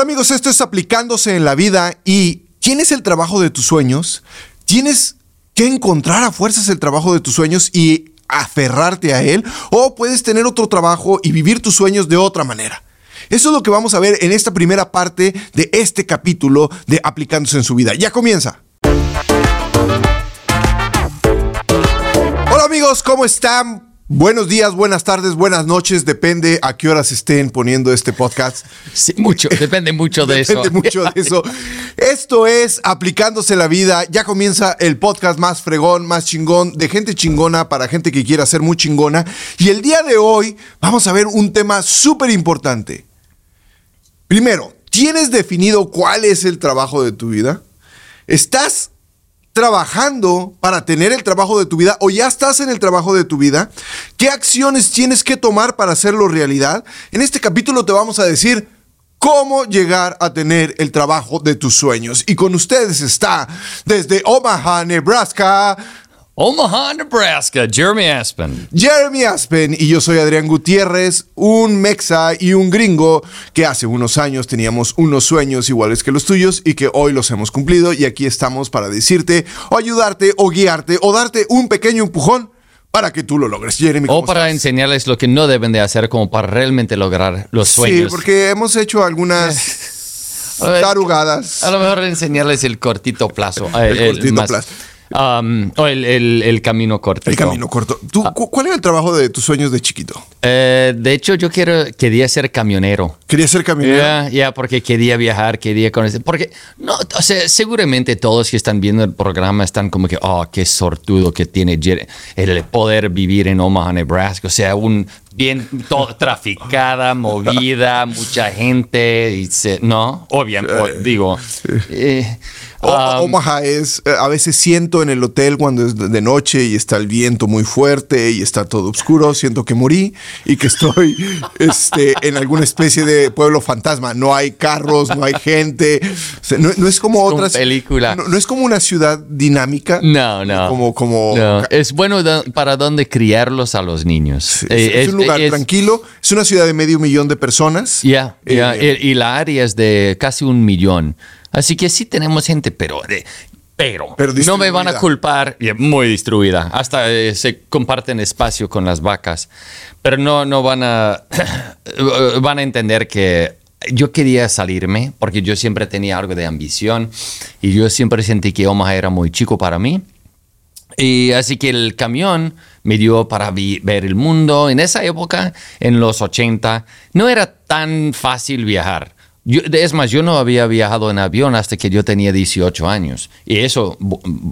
Hola amigos, esto es aplicándose en la vida y ¿tienes el trabajo de tus sueños? ¿Tienes que encontrar a fuerzas el trabajo de tus sueños y aferrarte a él? ¿O puedes tener otro trabajo y vivir tus sueños de otra manera? Eso es lo que vamos a ver en esta primera parte de este capítulo de Aplicándose en su vida. Ya comienza. Hola amigos, ¿cómo están? Buenos días, buenas tardes, buenas noches, depende a qué horas estén poniendo este podcast. Sí, mucho, depende mucho de eso. Depende mucho de eso. Esto es Aplicándose la Vida. Ya comienza el podcast más fregón, más chingón, de gente chingona para gente que quiera ser muy chingona. Y el día de hoy vamos a ver un tema súper importante. Primero, ¿tienes definido cuál es el trabajo de tu vida? ¿Estás trabajando para tener el trabajo de tu vida o ya estás en el trabajo de tu vida, ¿qué acciones tienes que tomar para hacerlo realidad? En este capítulo te vamos a decir cómo llegar a tener el trabajo de tus sueños. Y con ustedes está desde Omaha, Nebraska, Omaha, Nebraska, Jeremy Aspen. Jeremy Aspen y yo soy Adrián Gutiérrez, un mexa y un gringo que hace unos años teníamos unos sueños iguales que los tuyos y que hoy los hemos cumplido y aquí estamos para decirte o ayudarte o guiarte o darte un pequeño empujón para que tú lo logres. Jeremy, o para enseñarles lo que no deben de hacer como para realmente lograr los sueños. Sí, porque hemos hecho algunas tarugadas. A lo mejor enseñarles el cortito plazo. El, el cortito plazo. Um, o el, el, camino corto. El camino corto. ¿Tú, ah. ¿Cuál era el trabajo de tus sueños de chiquito? Eh, de hecho, yo quiero, quería ser camionero. ¿Quería ser camionero? Ya, porque quería viajar, quería conocer. Porque, no, o sea, seguramente todos que están viendo el programa están como que, oh, qué sortudo que tiene el poder vivir en Omaha, Nebraska. O sea, un bien todo, traficada, movida, mucha gente. Y no, obviamente, digo. Eh, Um, Omaha es, eh, a veces siento en el hotel cuando es de noche y está el viento muy fuerte y está todo oscuro, siento que morí y que estoy este, en alguna especie de pueblo fantasma. No hay carros, no hay gente. no, es como otra película. No, es como una ciudad dinámica. No, no. Como, como Es bueno para dónde criarlos a los niños. es, tranquilo. Es una ciudad de medio millón de personas. Ya, eh, y la área es de casi un millón. Así que sí tenemos gente, pero pero, no me van a culpar, muy distribuida, hasta eh, se comparten espacio con las vacas, pero no, no van a, van a entender que yo quería salirme porque yo siempre tenía algo de ambición y yo siempre sentí que Omaha era muy chico para mí. Y así que el camión me dio para ver el mundo. En esa época, en los 80, no era tan fácil viajar es más, yo no había viajado en avión hasta que yo tenía 18 años. Y eso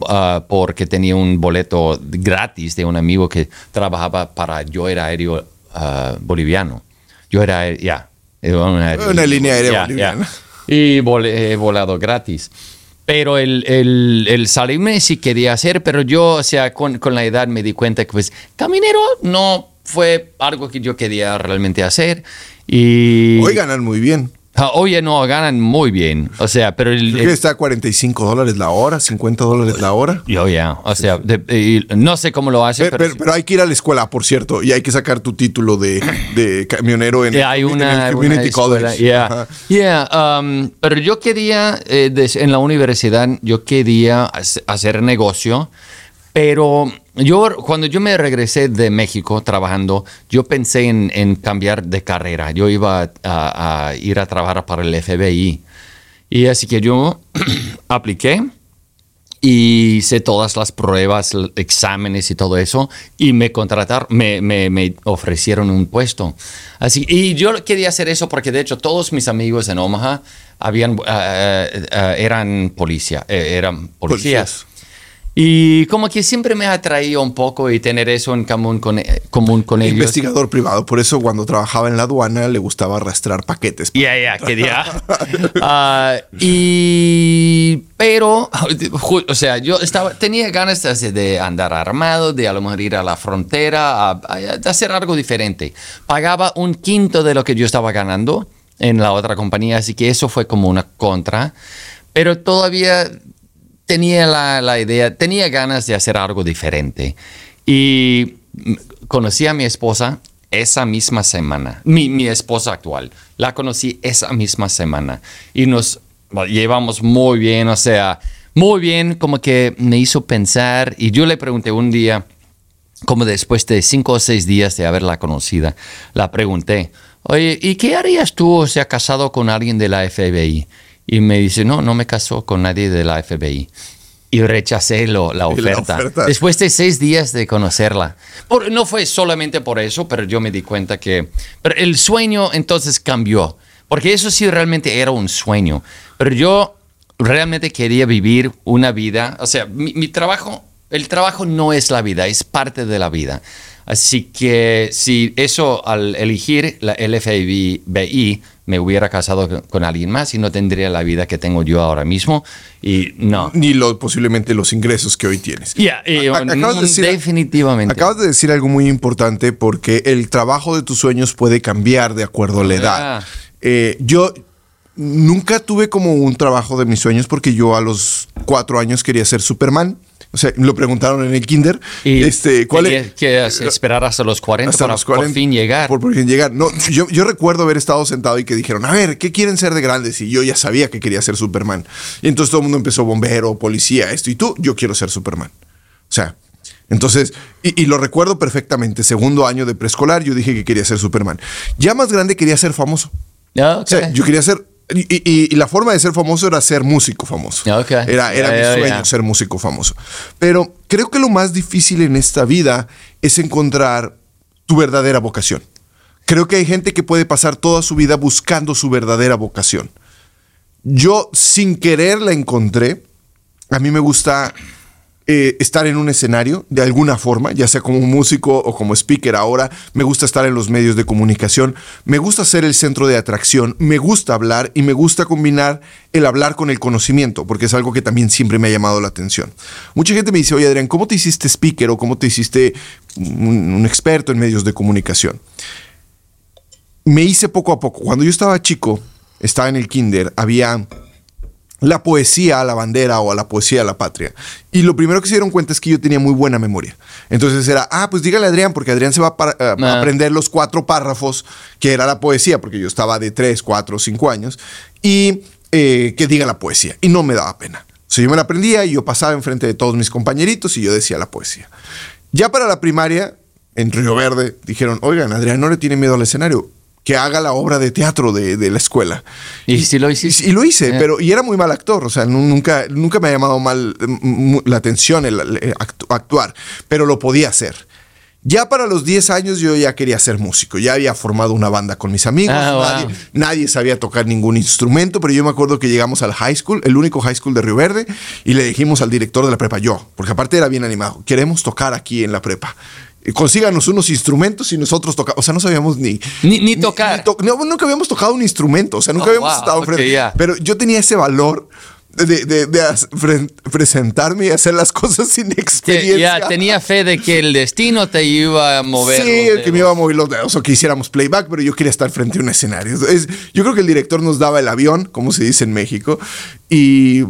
ah, porque tenía un boleto gratis de un amigo que trabajaba para Yo era aéreo ah, boliviano. Yo era, ya. una, línea aérea boliviana. Y he volado gratis. Pero el, el, el, salirme sí quería hacer, pero yo, o sea, con, con la edad me di cuenta que pues caminero no fue algo que yo quería realmente hacer. Y... Hoy ganan muy bien. Ah, oye, no, ganan muy bien. O sea, pero el. Creo que está a 45 dólares la hora, 50 dólares la hora. Yo, ya. O sea, no sé cómo lo hacen. Pero, pero, hay que ir a la escuela, por cierto, y hay que sacar tu título de, de camionero en, hay una, el Community College. Yeah. yeah. Um, pero yo quería, eh, en la universidad, yo quería hacer negocio, pero yo, cuando yo me regresé de México trabajando, yo pensé en, cambiar de carrera. Yo iba a, ir a trabajar para el FBI. Y así que yo apliqué y hice todas las pruebas, exámenes y todo eso, y me contrataron, me, ofrecieron un puesto. Así, y yo quería hacer eso porque de hecho todos mis amigos en Omaha habían, eh, eh, eh, eran policía, eran policías. Y como que siempre me ha atraído un poco y tener eso en común con, eh, común con ellos. Investigador privado, por eso cuando trabajaba en la aduana le gustaba arrastrar paquetes. Ya, ya, quería. Ah, y, pero, o sea, yo estaba, tenía ganas de andar armado, de a lo mejor ir a la frontera, de hacer algo diferente. Pagaba un quinto de lo que yo estaba ganando en la otra compañía, así que eso fue como una contra. Pero todavía tenía la, idea, tenía ganas de hacer algo diferente. Y conocí a mi esposa esa misma semana. Mi, mi esposa actual, la conocí esa misma semana y nos llevamos muy bien, o sea, muy bien, como que me hizo pensar y yo le pregunté un día, como después de cinco o seis días de haberla conocida, la pregunté, oye, ¿y qué harías tú o sea casado con alguien de la FBI? Y me dice, no, no me casó con nadie de la FBI. Y rechacé lo, la, oferta. Después de seis días de conocerla. no fue solamente por eso, pero yo me di cuenta que pero el sueño entonces cambió. Porque eso sí realmente era un sueño. Pero yo realmente quería vivir una vida. O sea, mi, mi trabajo, el trabajo no es la vida, es parte de la vida. Así que si eso al elegir la LFBI me hubiera casado con alguien más y no tendría la vida que tengo yo ahora mismo y no. Ni lo, posiblemente los ingresos que hoy tienes. Ya, definitivamente. Acabas de decir algo muy importante porque el trabajo de tus sueños puede cambiar de acuerdo a la edad. Eh, yo nunca tuve como un trabajo de mis sueños porque yo a los cuatro años quería ser Superman. O sea, lo preguntaron en el kinder. Y este, ¿cuál es? que esperar hasta los 40 para por fin llegar. Por, fin llegar. No, yo, yo, recuerdo haber estado sentado y que dijeron, a ver, ¿qué quieren ser de grandes? Y yo ya sabía que quería ser Superman. Y entonces todo el mundo empezó bombero, policía, esto. Y tú, yo quiero ser Superman. O sea, entonces, y, lo recuerdo perfectamente, segundo año de preescolar, yo dije que quería ser Superman. Ya más grande quería ser famoso. Ah, o sea, yo quería ser y, la forma de ser famoso era ser músico famoso. Era, era mi sueño ser músico famoso. Pero creo que lo más difícil en esta vida es encontrar tu verdadera vocación. Creo que hay gente que puede pasar toda su vida buscando su verdadera vocación. Yo sin querer la encontré. A mí me gusta eh, estar en un escenario de alguna forma, ya sea como músico o como speaker ahora. Me gusta estar en los medios de comunicación. Me gusta ser el centro de atracción. Me gusta hablar y me gusta combinar el hablar con el conocimiento, porque es algo que también siempre me ha llamado la atención. Mucha gente me dice, oye Adrián, ¿cómo te hiciste speaker o cómo te hiciste un experto en medios de comunicación? Me hice poco a poco. Cuando yo estaba chico, estaba en el kinder, había la poesía a la bandera o a la poesía a la patria. Y lo primero que se dieron cuenta es que yo tenía muy buena memoria. Entonces era, ah, pues dígale a Adrián, porque Adrián se va a, eh, ah. aprender los cuatro párrafos que era la poesía, porque yo estaba de tres, cuatro, cinco años, y eh, que diga la poesía. Y no me daba pena. O sea, yo me la aprendía y yo pasaba enfrente de todos mis compañeritos y yo decía la poesía. Ya para la primaria, en Río Verde, dijeron, oigan, Adrián no le tiene miedo al escenario que haga la obra de teatro de, la escuela. ¿Y, si lo hice? Y, lo hice, pero y era muy mal actor, o sea, nunca, nunca me ha llamado mal la atención el, actuar, pero lo podía hacer. Ya para los 10 años yo ya quería ser músico, ya había formado una banda con mis amigos, ah, nadie, nadie, sabía tocar ningún instrumento, pero yo me acuerdo que llegamos al high school, el único high school de Río Verde, y le dijimos al director de la prepa, yo, porque aparte era bien animado, queremos tocar aquí en la prepa consíganos unos instrumentos y nosotros tocamos. O sea, no sabíamos ni. Ni, tocar. nunca habíamos tocado un instrumento. O sea, nunca oh, habíamos estado frente. Pero yo tenía ese valor. De, presentarme y hacer las cosas sin experiencia. Ya tenía fe de que el destino te iba a mover. Sí, que me iba a mover los dedos o que hiciéramos playback, pero yo quería estar frente a un escenario. yo creo que el director nos daba el avión, como se dice en México, y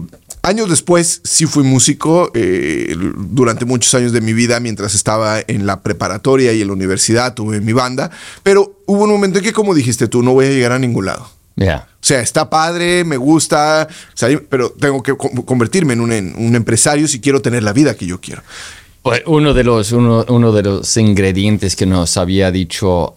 Años después sí fui músico eh, durante muchos años de mi vida mientras estaba en la preparatoria y en la universidad, tuve mi banda, pero hubo un momento en que como dijiste tú, no voy a llegar a ningún lado. O sea, está padre, me gusta, pero tengo que convertirme en un, empresario si quiero tener la vida que yo quiero. Pues uno de los, uno, de los ingredientes que nos había dicho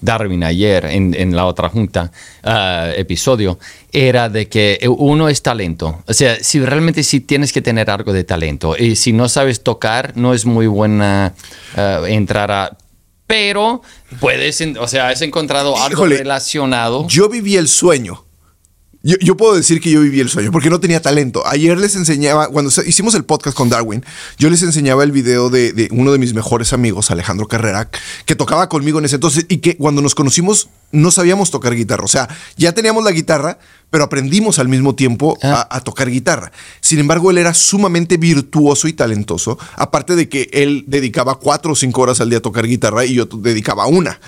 Darwin ayer en, la otra junta, uh, episodio, era de que uno es talento. O sea, si realmente sí tienes que tener algo de talento y si no sabes tocar, no es muy buena uh, entrar a... Pero puedes, o sea, has encontrado algo relacionado. Yo viví el sueño yo, puedo decir que yo viví el sueño porque no tenía talento. Ayer les enseñaba, cuando hicimos el podcast con Darwin, yo les enseñaba el video de, uno de mis mejores amigos, Alejandro Carrera, que tocaba conmigo en ese entonces y que cuando nos conocimos no sabíamos tocar guitarra. O sea, ya teníamos la guitarra, pero aprendimos al mismo tiempo a, ah. tocar guitarra. Sin embargo, él era sumamente virtuoso y talentoso, aparte de que él dedicaba cuatro o cinco horas al día a tocar guitarra y yo dedicaba una.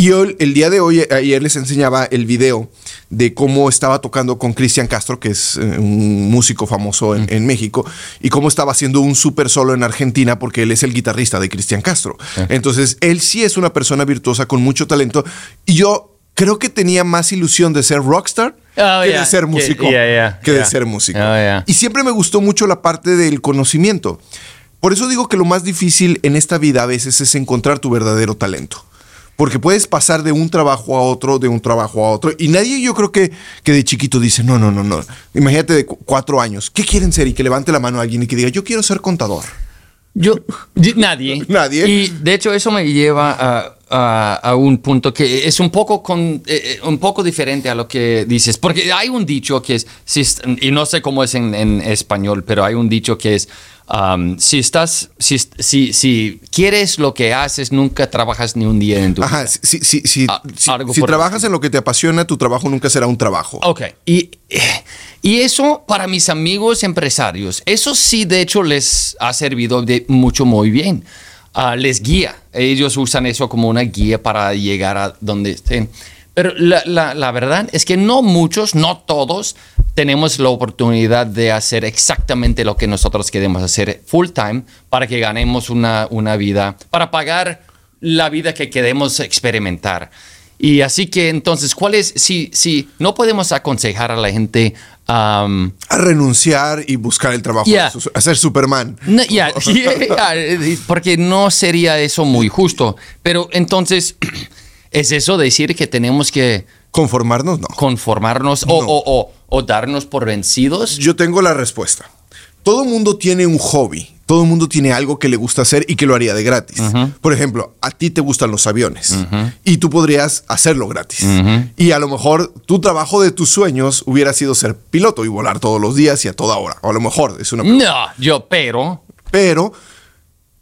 Y el día de hoy, ayer les enseñaba el video de cómo estaba tocando con Cristian Castro, que es eh, un músico famoso en, México, y cómo estaba haciendo un súper solo en Argentina, porque él es el guitarrista de Cristian Castro. Entonces, él sí es una persona virtuosa con mucho talento. Y yo creo que tenía más ilusión de ser rockstar oh, que, de ser músico, que de ser músico. y siempre me gustó mucho la parte del conocimiento. Por eso digo que lo más difícil en esta vida a veces es encontrar tu verdadero talento porque puedes pasar de un trabajo a otro, de un trabajo a otro, y nadie yo creo que, que de chiquito dice, no, no, no, no, imagínate de cuatro años, ¿qué quieren ser? Y que levante la mano a alguien y que diga, yo quiero ser contador. Yo, nadie. nadie. Y de hecho eso me lleva a, a, un punto que es un poco, con, eh, eh, un poco diferente a lo que dices, porque hay un dicho que es, y no sé cómo es en, en español, pero hay un dicho que es, si estás, si, si, si, quieres lo que haces, nunca trabajas ni un día en tu Ajá, Si, si, si, ah, si trabajas en lo que te apasiona, tu trabajo nunca será un trabajo. Ok. Y, y eso para mis amigos empresarios, eso sí de hecho les ha servido de mucho muy bien. Ah, les guía. Ellos usan eso como una guía para llegar a donde estén. Pero la, la, verdad es que no muchos, no todos, tenemos la oportunidad de hacer exactamente lo que nosotros queremos hacer full time para que ganemos una, una vida, para pagar la vida que queremos experimentar. Y así que entonces, ¿cuál es, si, si no podemos aconsejar a la gente a renunciar y buscar el trabajo, a ser Superman. porque no sería eso muy justo. Pero entonces, ¿es eso decir que tenemos que ¿Conformarnos? No. ¿Conformarnos O, o, darnos por vencidos? Yo tengo la respuesta. Todo mundo tiene un hobby. Todo el mundo tiene algo que le gusta hacer y que lo haría de gratis. Por ejemplo, a ti te gustan los aviones y tú podrías hacerlo gratis. Y a lo mejor tu trabajo de tus sueños hubiera sido ser piloto y volar todos los días y a toda hora. O a lo mejor es una... No, yo, pero... Pero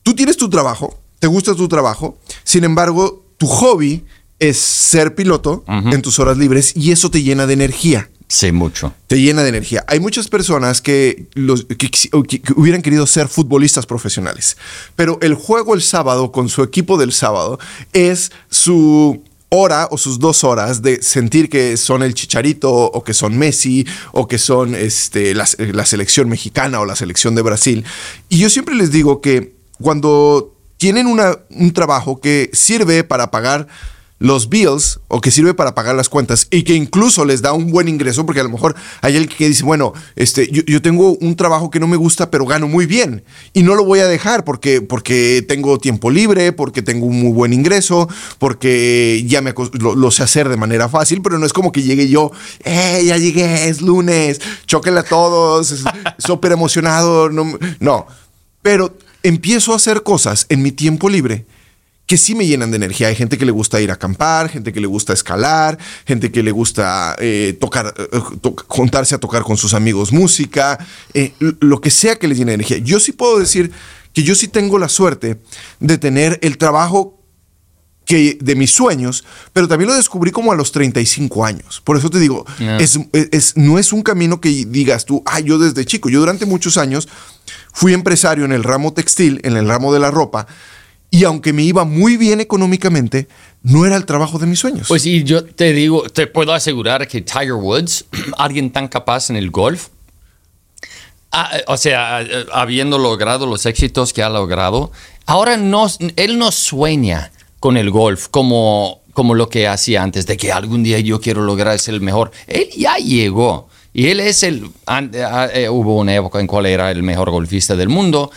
tú tienes tu trabajo, te gusta tu trabajo, sin embargo, tu hobby es ser piloto en tus horas libres y eso te llena de energía. Sí, mucho. Te llena de energía. Hay muchas personas que, hubieran querido ser futbolistas profesionales, pero el juego el sábado con su equipo del sábado es su hora o sus dos horas de sentir que son el Chicharito o que son Messi o que son este, la, selección mexicana o la selección de Brasil. Y yo siempre les digo que cuando tienen un trabajo que sirve para pagar los bills o que sirve para pagar las cuentas y que incluso les da un buen ingreso porque a lo mejor hay alguien que dice, bueno, este, yo, tengo un trabajo que no me gusta pero gano muy bien y no lo voy a dejar porque, porque tengo tiempo libre, porque tengo un muy buen ingreso, porque ya me lo, sé hacer de manera fácil, pero no es como que llegue yo, eh, ya llegué, es lunes, chóquenle a todos, súper emocionado, no, no, pero empiezo a hacer cosas en mi tiempo libre que sí me llenan de energía. Hay gente que le gusta ir a acampar, gente que le gusta escalar, gente que le gusta eh, tocar, eh, juntarse a tocar con sus amigos música, eh, lo que sea que les llene energía. Yo sí puedo decir que yo sí tengo la suerte de tener el trabajo que, de mis sueños, pero también lo descubrí como a los 35 años. Por eso te digo, es, no es un camino que digas tú, ah, yo desde chico, yo durante muchos años fui empresario en el ramo textil, en el ramo de la ropa, y aunque me iba muy bien económicamente, no era el trabajo de mis sueños. Pues y yo te digo, te puedo asegurar que Tiger Woods, alguien tan capaz en el golf, ah, o sea, habiendo logrado los éxitos que ha logrado, ahora no, él no sueña con el golf como, como lo que hacía antes, de que algún día yo quiero lograr ser el mejor. Él ya llegó. Y él es el... Eh, hubo una época en cual era el mejor golfista del mundo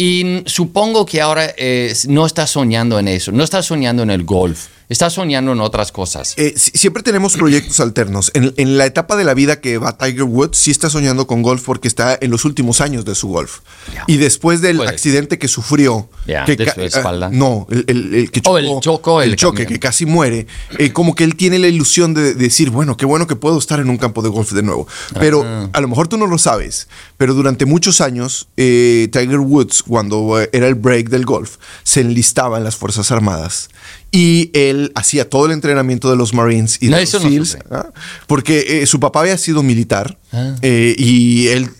y supongo que ahora eh, no está soñando en eso, no está soñando en el golf está soñando en otras cosas. Eh, siempre tenemos proyectos alternos. En, la etapa de la vida que va Tiger Woods, sí está soñando con golf porque está en los últimos años de su golf. Y después del accidente que sufrió, que de su espalda. no, el, que oh, chocó, el, choque, que casi muere, eh, como que él tiene la ilusión de, decir, bueno, qué bueno que puedo estar en un campo de golf de nuevo. Pero ah. a lo mejor tú no lo sabes, pero durante muchos años, eh, Tiger Woods, cuando era el break del golf, se enlistaba en las Fuerzas Armadas y él hacía todo el entrenamiento de los Marines y de los SEALs, porque eh, su papá había sido militar ah. eh, y él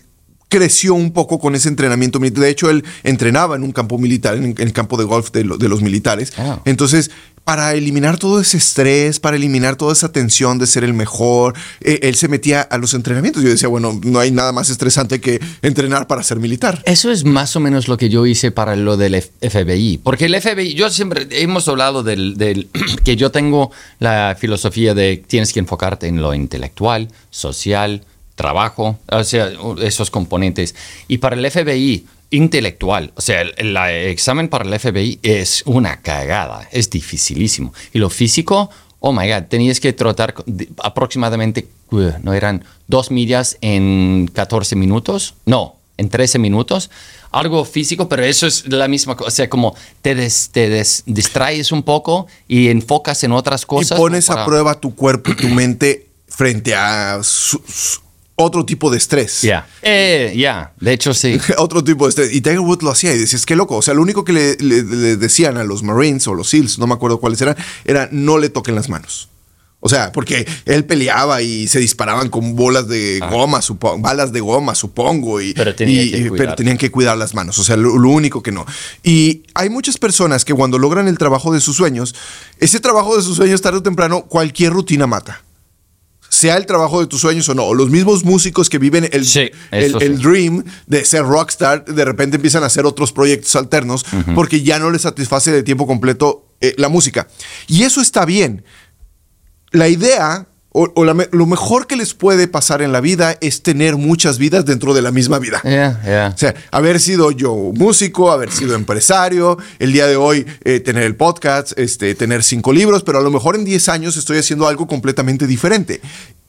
creció un poco con ese entrenamiento militar. De hecho, él entrenaba en un campo militar, en, el campo de golf de, los militares. Ah. Entonces, para eliminar todo ese estrés, para eliminar toda esa tensión de ser el mejor, eh, él se metía a los entrenamientos. Yo decía, bueno, no hay nada más estresante que entrenar para ser militar. Eso es más o menos lo que yo hice para lo del FBI. Porque el FBI, yo siempre hemos hablado del, del que yo tengo la filosofía de tienes que enfocarte en lo intelectual, social, trabajo, o sea, esos componentes. Y para el FBI, intelectual, o sea, el, examen para el FBI es una cagada, es dificilísimo. Y lo físico, oh my god, tenías que trotar aproximadamente, no eran dos millas en 14 minutos, no, en 13 minutos. Algo físico, pero eso es la misma cosa. O sea, como te, te distraes un poco y enfocas en otras cosas. Y pones a prueba tu cuerpo y tu mente frente a otro tipo de estrés. Ya, eh, ya, de hecho sí. otro tipo de estrés. Y Tiger Woods lo hacía y decías, qué loco. O sea, lo único que le, decían a los Marines o los SEALs, no me acuerdo cuáles eran, era no le toquen las manos. O sea, porque él peleaba y se disparaban con bolas de ah. goma, supongo, balas de goma, supongo. Y, pero, tenían que cuidar las manos. O sea, lo, único que no. Y hay muchas personas que cuando logran el trabajo de sus sueños, ese trabajo de sus sueños tarde o temprano, cualquier rutina mata sea el trabajo de tus sueños o no. Los mismos músicos que viven el, el, dream de ser rockstar, de repente empiezan a hacer otros proyectos alternos porque ya no les satisface de tiempo completo eh, la música. Y eso está bien. La idea o, lo mejor que les puede pasar en la vida es tener muchas vidas dentro de la misma vida. O sea, haber sido yo músico, haber sido empresario, el día de hoy eh, tener el podcast, este, tener cinco libros, pero a lo mejor en 10 años estoy haciendo algo completamente diferente.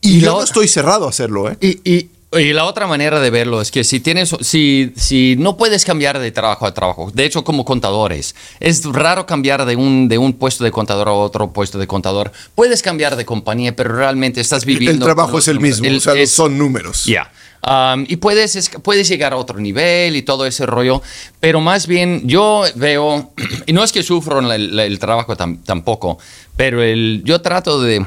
Y, yo no estoy cerrado a hacerlo. ¿eh? y y la otra manera de verlo es que si tienes, si, si no puedes cambiar de trabajo a trabajo, de hecho como contadores, es raro cambiar de un, de un puesto de contador a otro puesto de contador. Puedes cambiar de compañía, pero realmente estás viviendo... El trabajo es el mismo, o sea, son números. Ya. Um, y puedes, puedes llegar a otro nivel y todo ese rollo, pero más bien yo veo, y no es que sufro el, el trabajo tampoco, pero el, yo trato de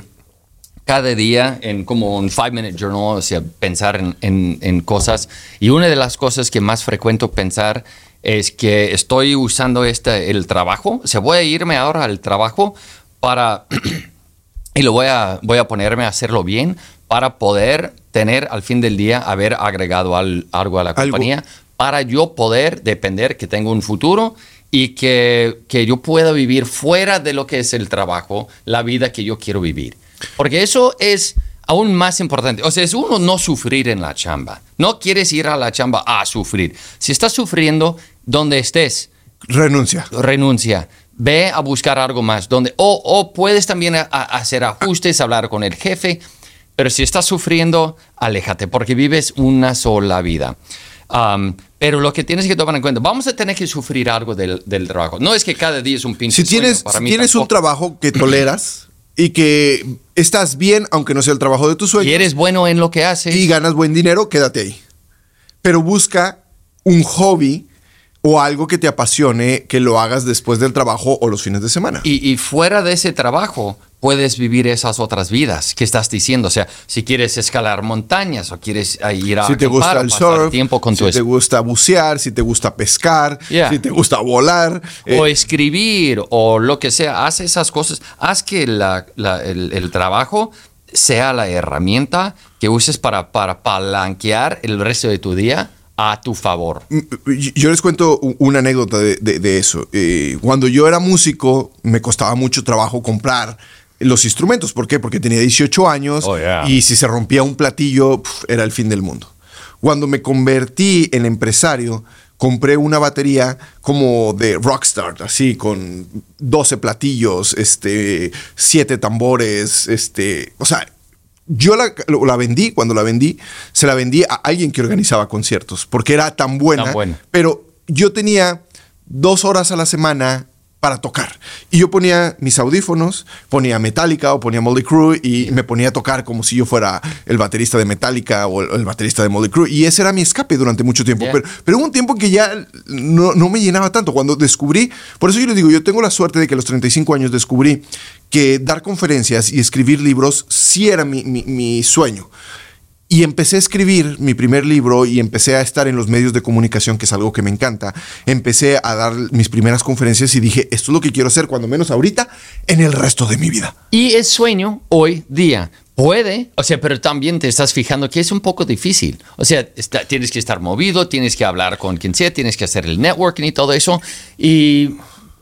cada día en como un five minute journal, o sea, pensar en, en, cosas. Y una de las cosas que más frecuento pensar es que estoy usando este, el trabajo, o sea, voy a irme ahora al trabajo para, y lo voy a, voy a ponerme a hacerlo bien para poder tener al fin del día haber agregado algo a la compañía, para yo poder depender que tengo un futuro y que, que yo pueda vivir fuera de lo que es el trabajo, la vida que yo quiero vivir. Porque eso es aún más importante. O sea, es uno no sufrir en la chamba. No quieres ir a la chamba a sufrir. Si estás sufriendo, donde estés. Renuncia. Renuncia. Ve a buscar algo más. Donde, o, puedes también hacer ajustes, hablar con el jefe. Pero si estás sufriendo, aléjate, porque vives una sola vida. Um, pero lo que tienes que tomar en cuenta, vamos a tener que sufrir algo del, trabajo. No es que cada día es un pinche Si tienes, si tienes un trabajo que toleras, y que estás bien, aunque no sea el trabajo de tus sueños. Y eres bueno en lo que haces. Y ganas buen dinero, quédate ahí. Pero busca un hobby o algo que te apasione, que lo hagas después del trabajo o los fines de semana. Y, fuera de ese trabajo, puedes vivir esas otras vidas que estás diciendo. O sea, si quieres escalar montañas o quieres ir a si te gusta el surf, tiempo con si te gusta bucear, si te gusta pescar, si te gusta volar. O eh, escribir o lo que sea. Haz esas cosas. Haz que el, trabajo sea la herramienta que uses para, para palanquear el resto de tu día a tu favor. Mm, yo les cuento una anécdota de, eso. Eh, cuando yo era músico, me costaba mucho trabajo comprar los instrumentos. ¿Por qué? Porque tenía 18 años oh, y si se rompía un platillo, era el fin del mundo. Cuando me convertí en empresario, compré una batería como de Rockstar, así con 12 platillos, este, 7 tambores, este, o sea, yo la, la, vendí, cuando la vendí, se la vendí a alguien que organizaba conciertos, porque era tan buena, pero yo tenía dos horas a la semana para tocar. Y yo ponía mis audífonos, ponía Metallica o ponía Molly Crew y me ponía a tocar como si yo fuera el baterista de Metallica o el, baterista de Molly Crew. Y ese era mi escape durante mucho tiempo. Pero, pero, hubo un tiempo que ya no, no, me llenaba tanto. Cuando descubrí, por eso yo les digo, yo tengo la suerte de que a los 35 años descubrí que dar conferencias y escribir libros sí era mi, mi, mi sueño. Y empecé a escribir mi primer libro y empecé a estar en los medios de comunicación, que es algo que me encanta. Empecé a dar mis primeras conferencias y dije, esto es lo que quiero hacer, cuando menos ahorita, en el resto de mi vida. Y el sueño hoy día. Puede, o sea, pero también te estás fijando que es un poco difícil. O sea, tienes que estar movido, tienes que hablar con quien sea, tienes que hacer el networking y todo eso. Y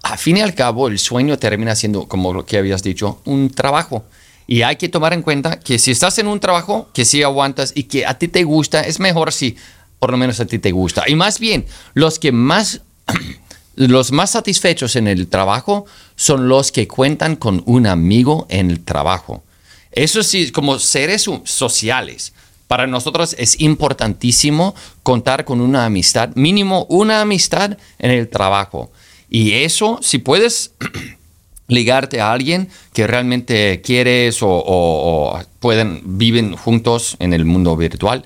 a fin y al cabo, el sueño termina siendo, como lo que habías dicho, un trabajo. Y hay que tomar en cuenta que si estás en un trabajo que sí aguantas y que a ti te gusta, es mejor si por lo menos a ti te gusta. Y más bien, los que más, los más satisfechos en el trabajo son los que cuentan con un amigo en el trabajo. Eso sí, como seres sociales, para nosotros es importantísimo contar con una amistad, mínimo una amistad en el trabajo. Y eso, si puedes ligarte a alguien que realmente quieres o, pueden, viven juntos en el mundo virtual,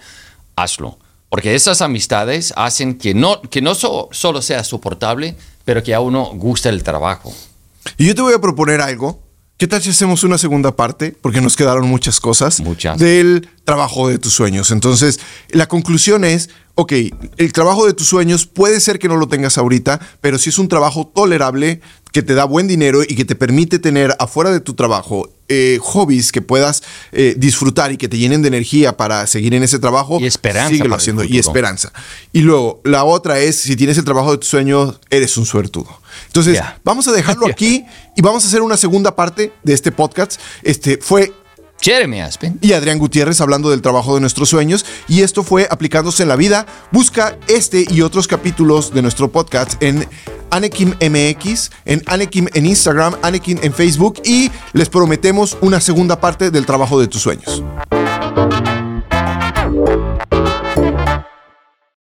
hazlo. Porque esas amistades hacen que no, que no solo sea soportable, pero que a uno guste el trabajo. Y yo te voy a proponer algo. ¿Qué tal si hacemos una segunda parte? Porque nos quedaron muchas cosas. Muchas. Del trabajo de tus sueños. Entonces, la conclusión es, ok, el trabajo de tus sueños puede ser que no lo tengas ahorita, pero si es un trabajo tolerable, que te da buen dinero y que te permite tener afuera de tu trabajo eh, hobbies que puedas eh, disfrutar y que te llenen de energía para seguir en ese trabajo. Y esperanza. Síguelo haciendo. Y esperanza. Y luego, la otra es, si tienes el trabajo de tus sueños, eres un suertudo. Entonces, vamos a dejarlo aquí y vamos a hacer una segunda parte de este podcast. Este fue Jeremy Aspen. Y Adrián Gutiérrez hablando del trabajo de nuestros sueños. Y esto fue aplicándose en la vida. Busca este y otros capítulos de nuestro podcast en Anekim MX, en Anekim en Instagram, Anekim en Facebook y les prometemos una segunda parte del trabajo de tus sueños.